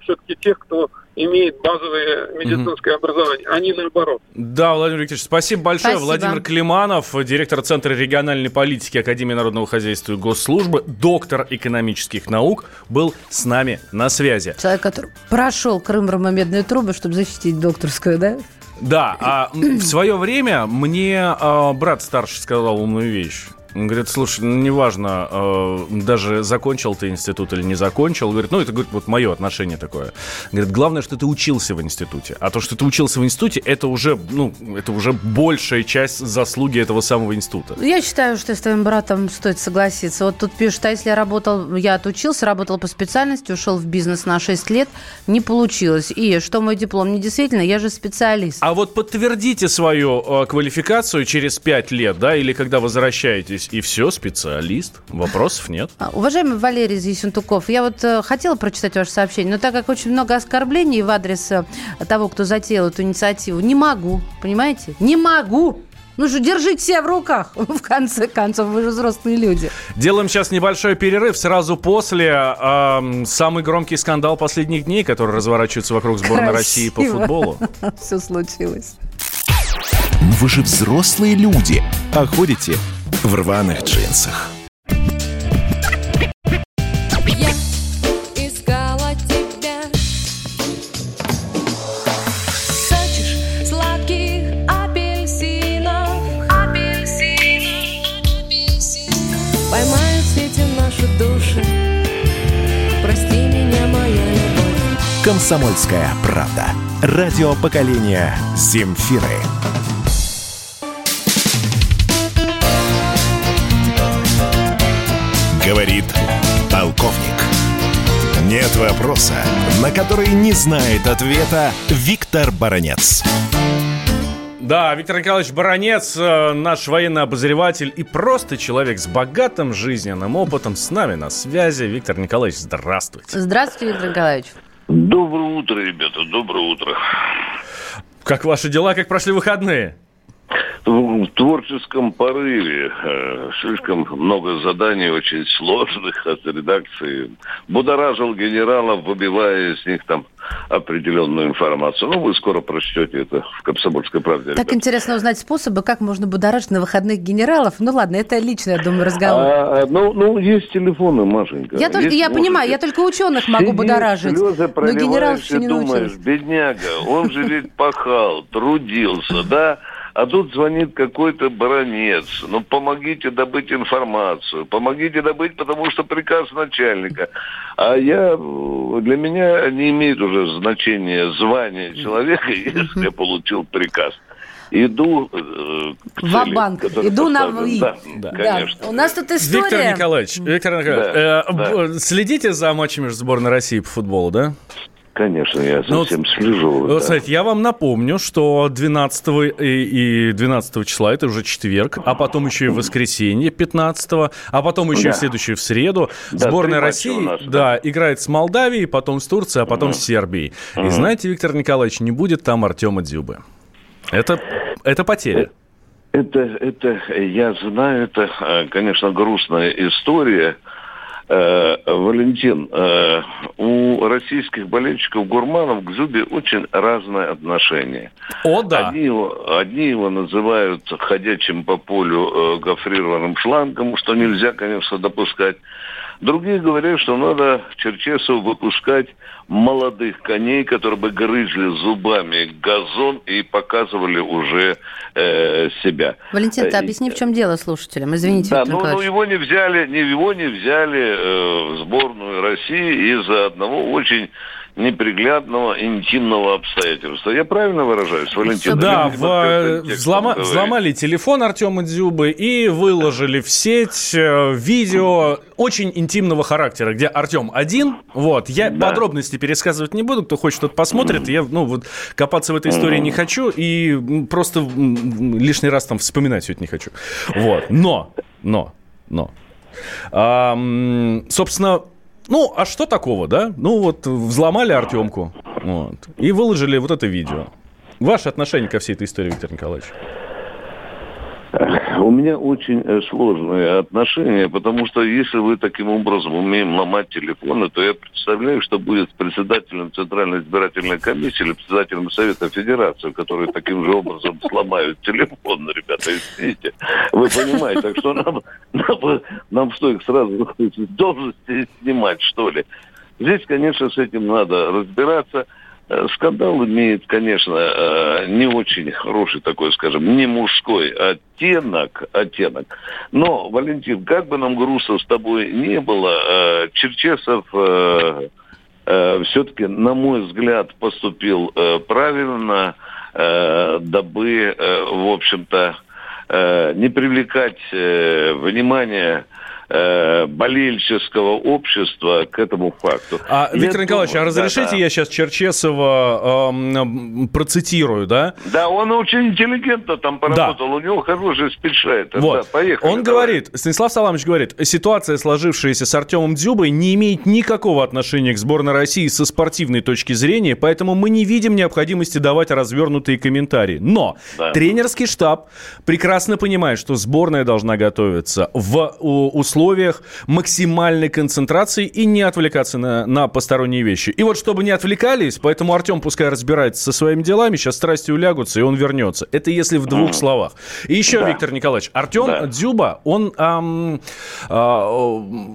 [SPEAKER 9] все-таки тех, кто имеет базовое медицинское угу. образование, а не наоборот.
[SPEAKER 1] Да, Владимир Викторович, спасибо большое. Спасибо. Владимир Климанов, директор Центра региональной политики Академии народного хозяйства и госслужбы, доктор экономических наук, был с нами на связи.
[SPEAKER 2] Человек, который прошел Крым Ромомедные трубы, чтобы защитить докторскую, да?
[SPEAKER 1] Да, а в свое время мне а, брат старший сказал умную вещь. Он говорит, слушай, ну, неважно, э, даже закончил ты институт или не закончил. Говорит, ну, это говорит, вот мое отношение такое. Говорит, главное, что ты учился в институте. А то, что ты учился в институте, это уже, ну, это уже большая часть заслуги этого самого института.
[SPEAKER 2] Я считаю, что с твоим братом стоит согласиться. Вот тут пишут, а если я работал, я отучился, работал по специальности, ушел в бизнес на 6 лет, не получилось. И что мой диплом не действительно, я же специалист.
[SPEAKER 1] А вот подтвердите свою э, квалификацию через 5 лет, да, или когда возвращаетесь учитесь, и все, специалист. Вопросов нет.
[SPEAKER 2] А, уважаемый Валерий Зисюнтуков, я вот э, хотела прочитать ваше сообщение, но так как очень много оскорблений в адрес э, того, кто затеял эту инициативу, не могу, понимаете? Не могу! Ну же, держите себя в руках. В конце концов, вы же взрослые люди.
[SPEAKER 1] Делаем сейчас небольшой перерыв. Сразу после э, самый громкий скандал последних дней, который разворачивается вокруг сборной Красиво. России по футболу.
[SPEAKER 2] Все случилось.
[SPEAKER 6] Но вы же взрослые люди, а ходите в рваных джинсах. «Комсомольская правда». Радио поколения «Земфиры». Говорит полковник. Нет вопроса, на который не знает ответа Виктор Баранец.
[SPEAKER 1] Да, Виктор Николаевич Баранец, э, наш военный обозреватель и просто человек с богатым жизненным опытом с нами на связи. Виктор Николаевич, здравствуйте.
[SPEAKER 2] Здравствуйте, Виктор Николаевич.
[SPEAKER 13] Доброе утро, ребята, доброе утро.
[SPEAKER 1] Как ваши дела, как прошли выходные?
[SPEAKER 13] В творческом порыве э, слишком много заданий очень сложных от редакции. Будоражил генералов, выбивая из них там определенную информацию. Ну, вы скоро прочтете это в «Комсомольской правде».
[SPEAKER 2] Так
[SPEAKER 13] ребята.
[SPEAKER 2] интересно узнать способы, как можно будоражить на выходных генералов. Ну ладно, это личный, я думаю, разговор.
[SPEAKER 13] А, ну, ну, есть телефоны, Машенька.
[SPEAKER 2] я только,
[SPEAKER 13] Есть,
[SPEAKER 2] я
[SPEAKER 13] можете.
[SPEAKER 2] понимаю, я только ученых могу
[SPEAKER 13] Сидишь,
[SPEAKER 2] будоражить.
[SPEAKER 13] слезы
[SPEAKER 2] Но генералов
[SPEAKER 13] и
[SPEAKER 2] еще не
[SPEAKER 13] думаешь, бедняга, он же ведь пахал, трудился, да? А тут звонит какой-то баронец. Ну, помогите добыть информацию. Помогите добыть, потому что приказ начальника. А я, для меня не имеет уже значения звание человека, если я получил приказ. Иду э, к цели,
[SPEAKER 2] Ва-банк. Иду на. «вы».
[SPEAKER 13] Да,
[SPEAKER 2] Да.
[SPEAKER 13] конечно.
[SPEAKER 2] У нас тут история...
[SPEAKER 1] Виктор Николаевич, Виктор Николаевич,
[SPEAKER 13] Да,
[SPEAKER 1] э,
[SPEAKER 13] да.
[SPEAKER 1] следите за матчами сборной России по футболу, да?
[SPEAKER 13] Конечно, я
[SPEAKER 1] Ну,
[SPEAKER 13] совсем слежу.
[SPEAKER 1] Вот,
[SPEAKER 13] да.
[SPEAKER 1] Смотрите, я вам напомню, что 12 и, и 12 числа, это уже четверг, а потом еще и воскресенье 15 а потом еще и
[SPEAKER 13] Да.
[SPEAKER 1] следующую в среду.
[SPEAKER 13] Да,
[SPEAKER 1] Сборная России
[SPEAKER 13] нас,
[SPEAKER 1] да, играет с Молдавией, потом с Турцией, а потом с Сербией. И знаете, Виктор Николаевич, не будет там Артема Дзюбы. Это, это потеря.
[SPEAKER 13] Это, это, я знаю, это, э, конечно, грустная история. Э, Валентин, э, у российских болельщиков гурманов к Зубе очень разное отношение.
[SPEAKER 1] О, да.
[SPEAKER 13] Одни его, одни его называют ходячим по полю э, гофрированным шлангом, что нельзя, конечно, допускать. Другие говорят, что надо Черчесову выпускать молодых коней, которые бы грызли зубами газон и показывали уже э, себя.
[SPEAKER 2] Валентин, ты
[SPEAKER 13] Э,
[SPEAKER 2] объясни, в чем дело слушателям. Извините,
[SPEAKER 13] да, ну, ну его не взяли, не его не взяли э, в сборную России из-за одного очень неприглядного интимного обстоятельства. Я правильно выражаюсь, Валентин?
[SPEAKER 1] Да, в-
[SPEAKER 13] текстом
[SPEAKER 1] взлома- взломали телефон Артема Дзюбы и выложили в сеть э, видео очень интимного характера, где Артем один. Вот, я
[SPEAKER 13] Да.
[SPEAKER 1] подробности пересказывать не буду, кто хочет, тот посмотрит. Я, ну, вот, копаться в этой истории не хочу и просто лишний раз там вспоминать все это не хочу. Вот, но, но, но. А, собственно, ну, а что такого, да? Ну, вот взломали Артемку вот, и выложили вот это видео. Ваше отношение ко всей этой истории, Виктор Николаевич?
[SPEAKER 13] У меня очень э, сложные отношения, потому что если вы таким образом умеем ломать телефоны, то я представляю, что будет с председателем Центральной избирательной комиссии или председателем Совета Федерации, которые таким же образом сломают телефон, ребята, извините. Вы понимаете, так что нам, нам, нам что, их сразу должности снимать, что ли? Здесь, конечно, с этим надо разбираться. Э, Скандал имеет, конечно, э, не очень хороший такой, скажем, не мужской оттенок, оттенок. Но, Валентин, как бы нам грустно с тобой не было, э, Черчесов все-таки, на мой взгляд, поступил правильно, дабы, в общем-то, не привлекать внимание э, болельческого общества к этому факту.
[SPEAKER 1] А,
[SPEAKER 13] Я
[SPEAKER 1] Виктор Николаевич, а
[SPEAKER 13] думаю-
[SPEAKER 1] разрешите
[SPEAKER 13] Да-да.
[SPEAKER 1] я сейчас Черчесова эм, процитирую, да?
[SPEAKER 13] Да, он очень интеллигентно там поработал, у него хороший спидшайтер.
[SPEAKER 1] Вот.
[SPEAKER 13] Да, поехали.
[SPEAKER 1] Он
[SPEAKER 13] давай.
[SPEAKER 1] говорит, Станислав Саламович говорит, ситуация, сложившаяся с Артемом Дзюбой, не имеет никакого отношения к сборной России со спортивной точки зрения, поэтому мы не видим необходимости давать развернутые комментарии. Но
[SPEAKER 13] Да.
[SPEAKER 1] тренерский штаб прекрасно понимает, что сборная должна готовиться в у- условиях максимальной концентрации и не отвлекаться на, на посторонние вещи. И вот чтобы не отвлекались, поэтому Артем пускай разбирается со своими делами, сейчас страсти улягутся, и он вернется. Это если в двух словах. И еще,
[SPEAKER 13] Да.
[SPEAKER 1] Виктор Николаевич, Артем
[SPEAKER 13] Да.
[SPEAKER 1] Дзюба, он, ам, а,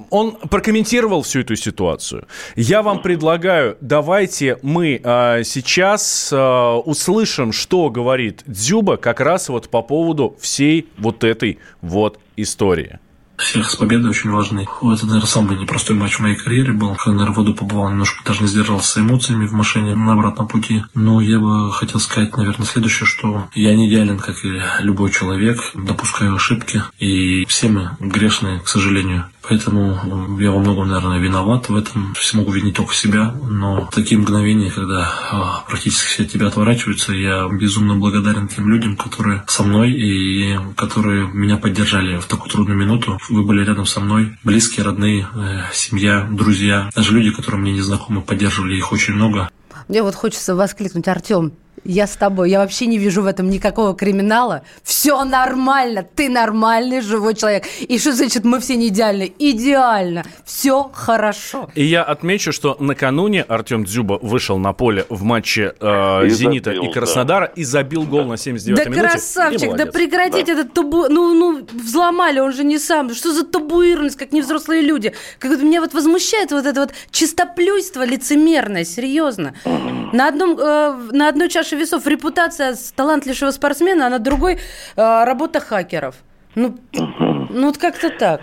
[SPEAKER 1] он прокомментировал всю эту ситуацию. Я вам предлагаю, давайте мы а, сейчас а, услышим, что говорит Дзюба как раз вот по поводу всей вот этой вот истории.
[SPEAKER 14] Всех с победой очень важный. Это, наверное, самый непростой матч в моей карьере был. Когда, наверное, в воду побывал, немножко даже не сдержался эмоциями в машине на обратном пути. Но я бы хотел сказать, наверное, следующее, что я не идеален, как и любой человек. Допускаю ошибки. И все мы грешные, к сожалению. Поэтому я во многом, наверное, виноват в этом. Могу винить только себя. Но такие мгновения, когда а, практически все от тебя отворачиваются, я безумно благодарен тем людям, которые со мной и которые меня поддержали в такую трудную минуту. Вы были рядом со мной, близкие, родные, э, семья, друзья. Даже люди, которые мне не знакомы, поддерживали их очень много.
[SPEAKER 2] Мне вот хочется воскликнуть, Артем, я с тобой. Я вообще не вижу в этом никакого криминала. Все нормально. Ты нормальный живой человек. И что значит мы все не идеальны? Идеально. Все хорошо.
[SPEAKER 1] И я отмечу, что накануне Артем Дзюба вышел на поле в матче э,
[SPEAKER 13] И
[SPEAKER 1] «Зенита»
[SPEAKER 13] забил,
[SPEAKER 1] и Краснодара и забил гол на 79-й
[SPEAKER 2] Да
[SPEAKER 1] минуте.
[SPEAKER 2] красавчик, да прекратите этот табу... Ну, ну, взломали, он же не сам. Что за табуированность, как невзрослые люди? Как вот меня вот возмущает вот это вот чистоплюйство лицемерное, серьезно. На, одном, э, на одной чаше весов репутация талантливого спортсмена, а на другой э, работа хакеров. Ну, ну вот как-то так.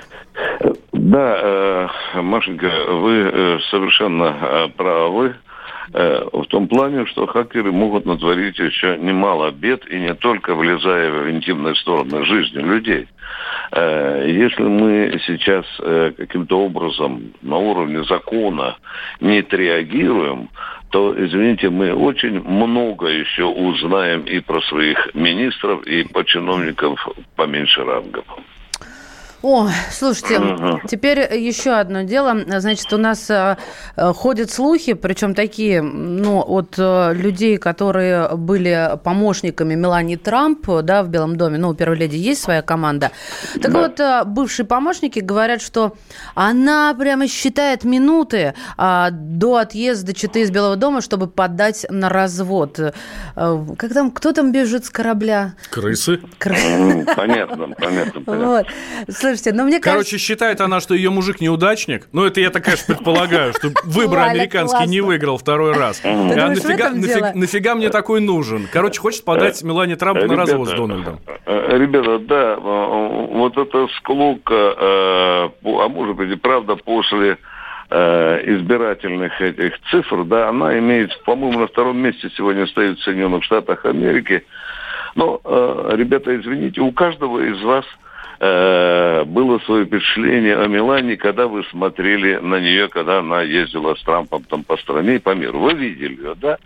[SPEAKER 13] Да, э, Машенька, вы э, совершенно э, правы в том плане, что хакеры могут натворить еще немало бед, и не только влезая в интимные стороны жизни людей. Если мы сейчас каким-то образом на уровне закона не отреагируем, то, извините, мы очень много еще узнаем и про своих министров, и по чиновников поменьше рангов.
[SPEAKER 2] О, слушайте, теперь еще одно дело. Значит, у нас э, э, ходят слухи, причем такие, ну, от э, людей, которые были помощниками Мелании Трамп, да, в Белом доме. Ну, у первой леди есть своя команда. Так вот, э, бывшие помощники говорят, что она прямо считает минуты а, до отъезда Читы из Белого дома, чтобы подать на развод. Э, Как там, кто там бежит с корабля?
[SPEAKER 1] Крысы.
[SPEAKER 13] М, Понятно, понятно, понятно.
[SPEAKER 2] Вот. Слушайте, ну мне кажется...
[SPEAKER 1] Короче, считает она, что ее мужик неудачник. Ну, это я так, конечно, предполагаю, что выбор американский не выиграл второй раз. А нафига, мне такой нужен? Короче, хочет подать Мелане Трампу на развод с Дональдом.
[SPEAKER 13] э, Ребята, да, э, вот эта склока, э, а может быть и правда после э, избирательных этих цифр, да, она имеет, по-моему, на втором месте сегодня стоит в Соединенных Штатах Америки. Но, э, ребята, извините, у каждого из вас э, было свое впечатление о Милане, когда вы смотрели на нее, когда она ездила с Трампом там по стране и по миру. Вы видели ее, да?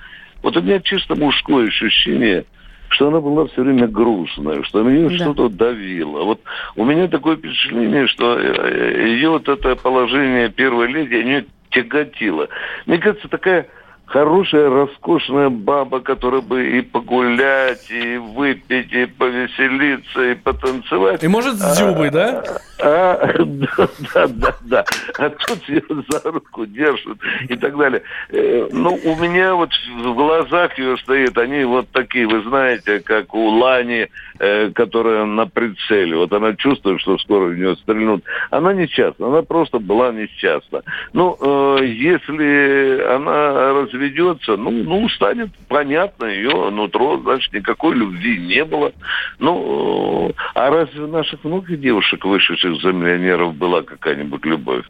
[SPEAKER 13] Вот у меня чисто мужское ощущение, что она была все время грустная, что на нее
[SPEAKER 2] Да.
[SPEAKER 13] что-то давило. Вот у меня такое впечатление, что э, ее вот это положение первой леди, нее тяготило. Мне кажется, такая хорошая, роскошная баба, которая бы и погулять, и выпить, и повеселиться, и потанцевать.
[SPEAKER 1] И может с Дзюбой, да?
[SPEAKER 13] А, да, да, да, да. А тут ее за руку держат и так далее. Э, Ну, у меня вот в глазах ее стоит, они вот такие, вы знаете, как у Лани, э, которая на прицеле. Вот она чувствует, что скоро в нее стрельнут. Она несчастна, она просто была несчастна. Ну, э, если она разведется, ну, ну, станет понятно ее нутро, значит, никакой любви не было. Ну, э, а разве у наших многих девушек, вышедших за миллионеров, была какая-нибудь любовь?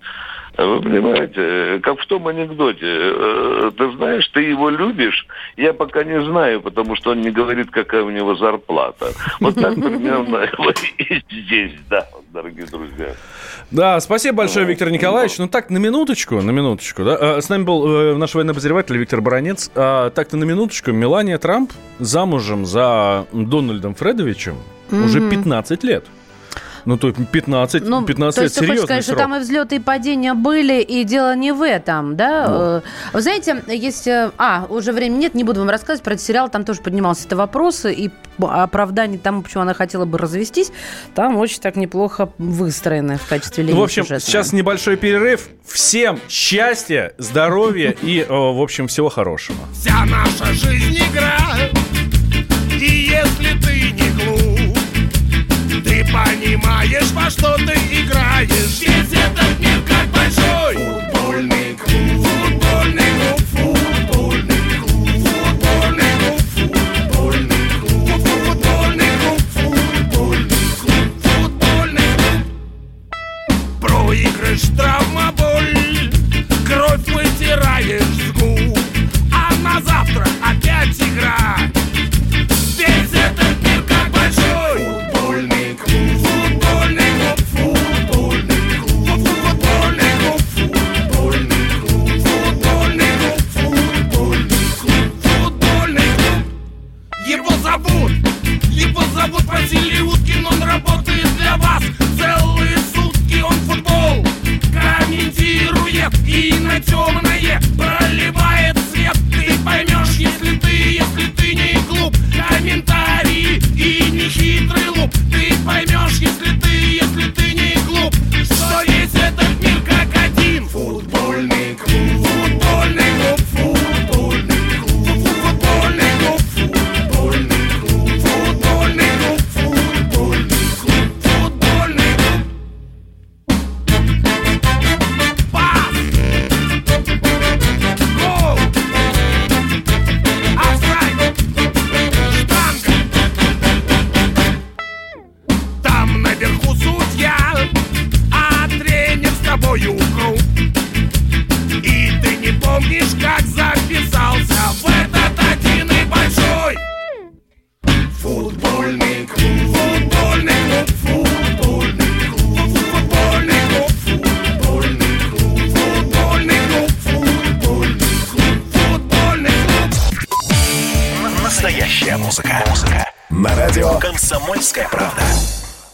[SPEAKER 13] Вы понимаете, э, как в том анекдоте, э, ты знаешь, ты его любишь, я пока не знаю, потому что он не говорит, какая у него зарплата. Вот так примерно и здесь, да, дорогие друзья.
[SPEAKER 1] Да, спасибо большое, Виктор Николаевич. Ну так, на минуточку, на минуточку, да. А, С нами был э, наш военный обозреватель Виктор Баранец. А, Так-то на минуточку. Мелания Трамп замужем за Дональдом Фредовичем уже
[SPEAKER 2] Мгм.
[SPEAKER 1] 15 лет. Ну, то есть 15,
[SPEAKER 2] Ну,
[SPEAKER 1] 15
[SPEAKER 2] то
[SPEAKER 1] лет
[SPEAKER 2] есть ты хочешь сказать,
[SPEAKER 1] срок.
[SPEAKER 2] что там и взлеты, и падения были, и дело не в этом, да?
[SPEAKER 1] Ну.
[SPEAKER 2] Э, Вы знаете, есть... э, А, уже времени нет, не буду вам рассказывать про этот сериал, там тоже поднимался это вопрос, и оправдание тому, почему она хотела бы развестись, там очень так неплохо выстроено в качестве линии
[SPEAKER 1] Ну, в общем,
[SPEAKER 2] сюжетной.
[SPEAKER 1] сейчас небольшой перерыв. Всем счастья, здоровья и, э, в общем, всего хорошего.
[SPEAKER 15] Вся наша жизнь игра И если ты не глуп понимаешь, во что ты играешь. Весь этот мир как большой. Футбольный клуб. Футбольный клуб, футбольный клуб. Футбольный клуб, футбольный клуб. Футбольный клуб, футбольный Проигрыш, травма, боль. Кровь вытираешь с губ. А на завтра опять игра.